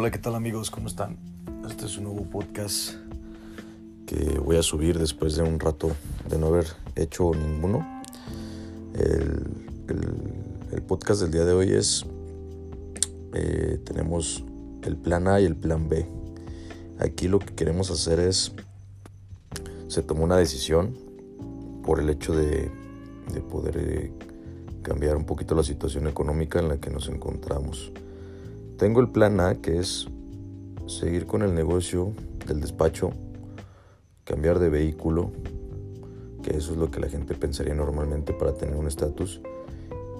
Hola, ¿qué tal amigos? ¿Cómo están? Este es un nuevo podcast que voy a subir después de un rato de no haber hecho ninguno. El, podcast del día de hoy es, eh, tenemos el plan A y el plan B. Aquí lo que queremos hacer es, se tomó una decisión por el hecho de, de poder eh, cambiar un poquito la situación económica en la que nos encontramos. Tengo el plan A que es seguir con el negocio del despacho, cambiar de vehículo, que eso es lo que la gente pensaría normalmente para tener un estatus,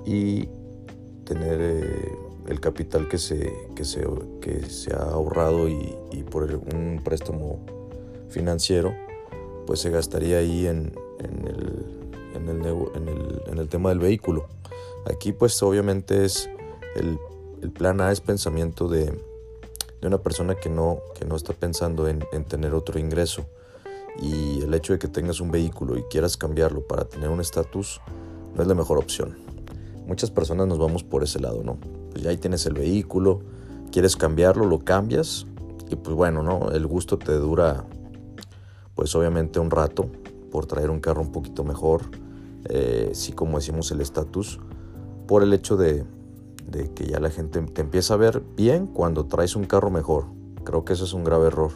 y tener eh, el capital que se, que se, que se ha ahorrado y, por un préstamo financiero, pues se gastaría ahí en, el, en, el, en, el, en el tema del vehículo. Aquí pues obviamente es el el plan A es pensamiento de, una persona que no, está pensando en, tener otro ingreso. Y el hecho de que tengas un vehículo y quieras cambiarlo para tener un estatus no es la mejor opción. Muchas personas nos vamos por ese lado, ¿no? Pues ya ahí tienes el vehículo, quieres cambiarlo, lo cambias y pues bueno, ¿no? El gusto te dura pues obviamente un rato por traer un carro un poquito mejor, eh, sí como decimos el estatus, por el hecho de, de que ya la gente te empieza a ver bien cuando traes un carro mejor. Creo que eso es un grave error.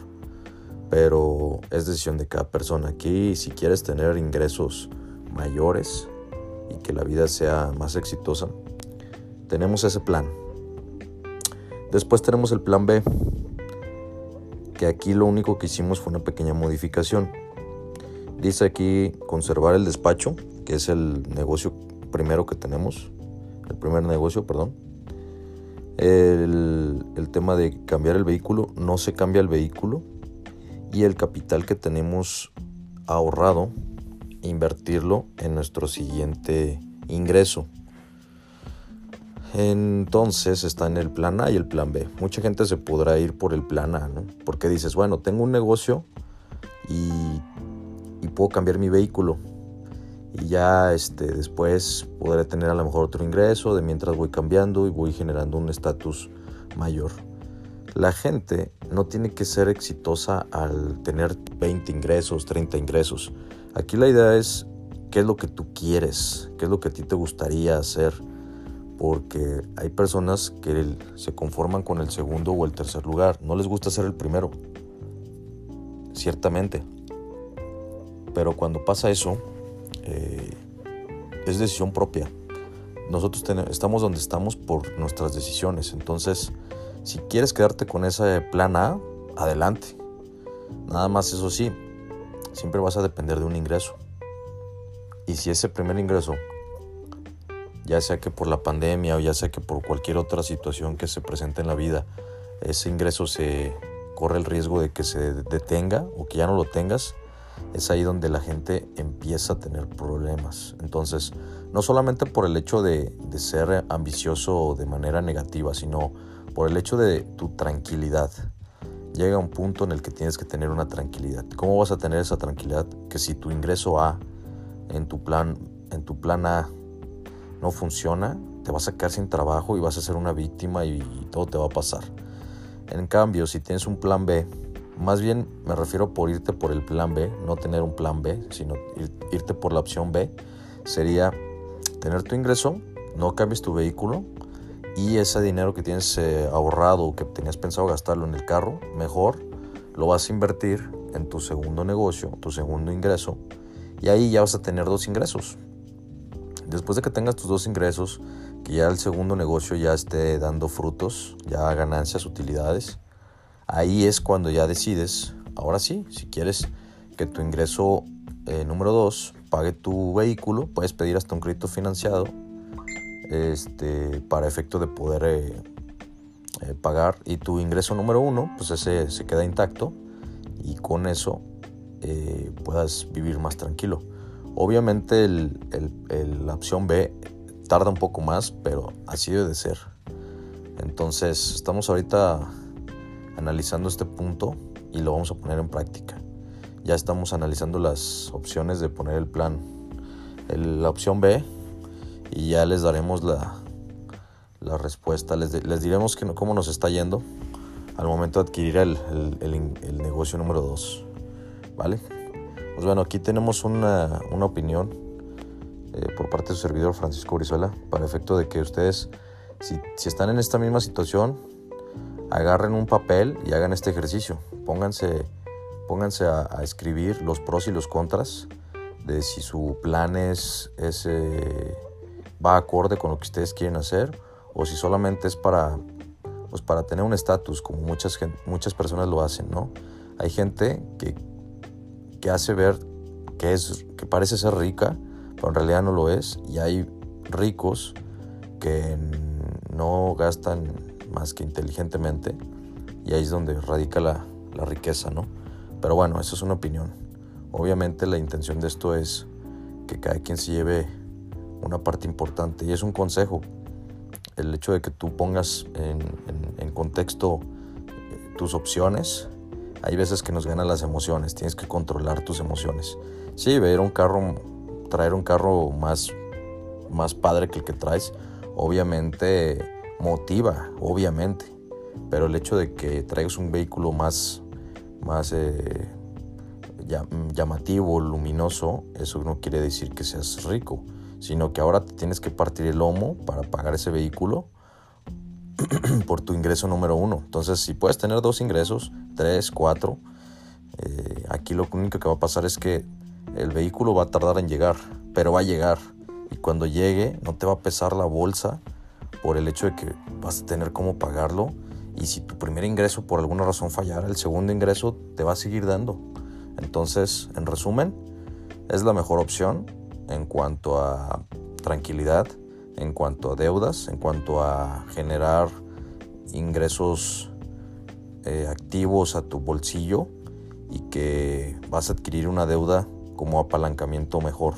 Pero es decisión de cada persona. Aquí si quieres tener ingresos mayores y que la vida sea más exitosa, tenemos ese plan. Después tenemos el plan B, que aquí lo único que hicimos fue una pequeña modificación. Dice aquí conservar el despacho, que es el negocio primero que tenemos, el primer negocio, perdón. El, tema de cambiar el vehículo, no se cambia el vehículo y el capital que tenemos ahorrado, invertirlo en nuestro siguiente ingreso. Entonces está en el plan A y el plan B. Mucha gente se podrá ir por el plan A, ¿no? Porque dices, bueno, tengo un negocio y, y puedo cambiar mi vehículo y ya este, después podré tener a lo mejor otro ingreso de mientras voy cambiando y voy generando un estatus mayor. La gente no tiene que ser exitosa al tener 20 ingresos, 30 ingresos. Aquí la idea es qué es lo que tú quieres, qué es lo que a ti te gustaría hacer, porque hay personas que se conforman con el segundo o el tercer lugar, no les gusta ser el primero, ciertamente. Pero cuando pasa eso, eh, es decisión propia. Nosotros estamos donde estamos por nuestras decisiones. Entonces, si quieres quedarte con ese plan A, adelante. Nada más eso sí, siempre vas a depender de un ingreso. Y si ese primer ingreso, ya sea que por la pandemia o ya sea que por cualquier otra situación que se presente en la vida, ese ingreso se corre el riesgo de que se detenga o que ya no lo tengas, es ahí donde la gente empieza a tener problemas. Entonces, no solamente por el hecho de, ser ambicioso de manera negativa, sino por el hecho de tu tranquilidad. Llega un punto en el que tienes que tener una tranquilidad. ¿Cómo vas a tener esa tranquilidad? Que si tu ingreso A en tu plan, en tu plan A no funciona, te vas a quedar sin trabajo y vas a ser una víctima y todo te va a pasar. En cambio, si tienes un plan B, más bien me refiero por irte por el plan B, no tener un plan B, sino irte por la opción B. Sería tener tu ingreso, no cambies tu vehículo y ese dinero que tienes eh, ahorrado o que tenías pensado gastarlo en el carro, mejor lo vas a invertir en tu segundo negocio, tu segundo ingreso y ahí ya vas a tener dos ingresos. Después de que tengas tus dos ingresos, que ya el segundo negocio ya esté dando frutos, ya ganancias, utilidades, Ahí es cuando ya decides, ahora sí, si quieres que tu ingreso eh, número 2 pague tu vehículo, puedes pedir hasta un crédito financiado este, para efecto de poder eh, eh, pagar. Y tu ingreso número 1, pues ese se queda intacto y con eso puedas vivir más tranquilo. Obviamente la opción B tarda un poco más, pero así debe de ser. Entonces estamos ahorita analizando este punto y lo vamos a poner en práctica. Ya estamos analizando las opciones de poner el plan, la opción B, y ya les daremos la, respuesta, les, diremos cómo nos está yendo al momento de adquirir el, negocio número 2. ¿Vale? Pues bueno, aquí tenemos una, opinión eh, por parte de su servidor Francisco Brizuela para efecto de que ustedes, si, están en esta misma situación, agarren un papel y hagan este ejercicio. Pónganse, pónganse a, escribir los pros y los contras de si su plan es, eh, va acorde con lo que ustedes quieren hacer o si solamente es para pues para tener un estatus, como muchas, muchas personas lo hacen, ¿no? Hay gente que, que hace ver que, es, que parece ser rica, pero en realidad no lo es, y hay ricos que no gastan más que inteligentemente, y ahí es donde radica la, la riqueza, ¿no? Pero bueno, eso es una opinión. Obviamente la intención de esto es que cada quien se lleve una parte importante, y es un consejo el hecho de que tú pongas en, contexto eh, tus opciones, hay veces que nos ganan las emociones, tienes que controlar tus emociones. Sí, ver un carro, traer un carro más, más padre que el que traes, obviamente motiva, obviamente, pero el hecho de que traigas un vehículo más, más eh, llamativo, luminoso, eso no quiere decir que seas rico sino que ahora tienes que partir el lomo para pagar ese vehículo por tu ingreso número uno. Entonces, si puedes tener dos ingresos, tres, cuatro, eh, aquí lo único que va a pasar es que el vehículo va a tardar en llegar, pero va a llegar. Y cuando llegue, no te va a pesar la bolsa por el hecho de que vas a tener cómo pagarlo. Y si tu primer ingreso por alguna razón fallara, el segundo ingreso te va a seguir dando. Entonces, en resumen, es la mejor opción en cuanto a tranquilidad, en cuanto a deudas, en cuanto a generar ingresos eh, activos a tu bolsillo y que vas a adquirir una deuda como apalancamiento mejor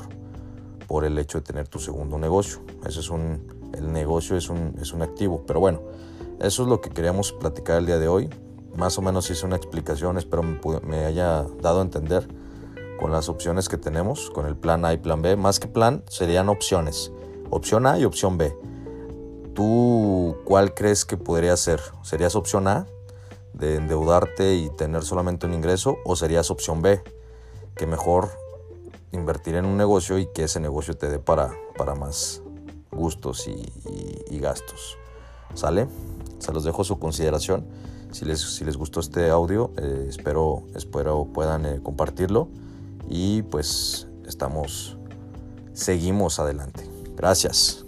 por el hecho de tener tu segundo negocio. Ese es un, el negocio es un, es un activo. Pero bueno, eso es lo que queríamos platicar el día de hoy. Más o menos hice una explicación, espero me, haya dado a entender con las opciones que tenemos, con el plan A y plan B. Más que plan, serían opciones. Opción A y opción B. ¿Tú cuál crees que podría ser? ¿Serías opción A, de endeudarte y tener solamente un ingreso? ¿O serías opción B, que mejor invertir en un negocio y que ese negocio te dé para, para más gustos y, gastos? ¿Sale? Se los dejo su consideración. Si les, si les gustó este audio, eh, espero, espero puedan eh, compartirlo y pues estamos, seguimos adelante. Gracias.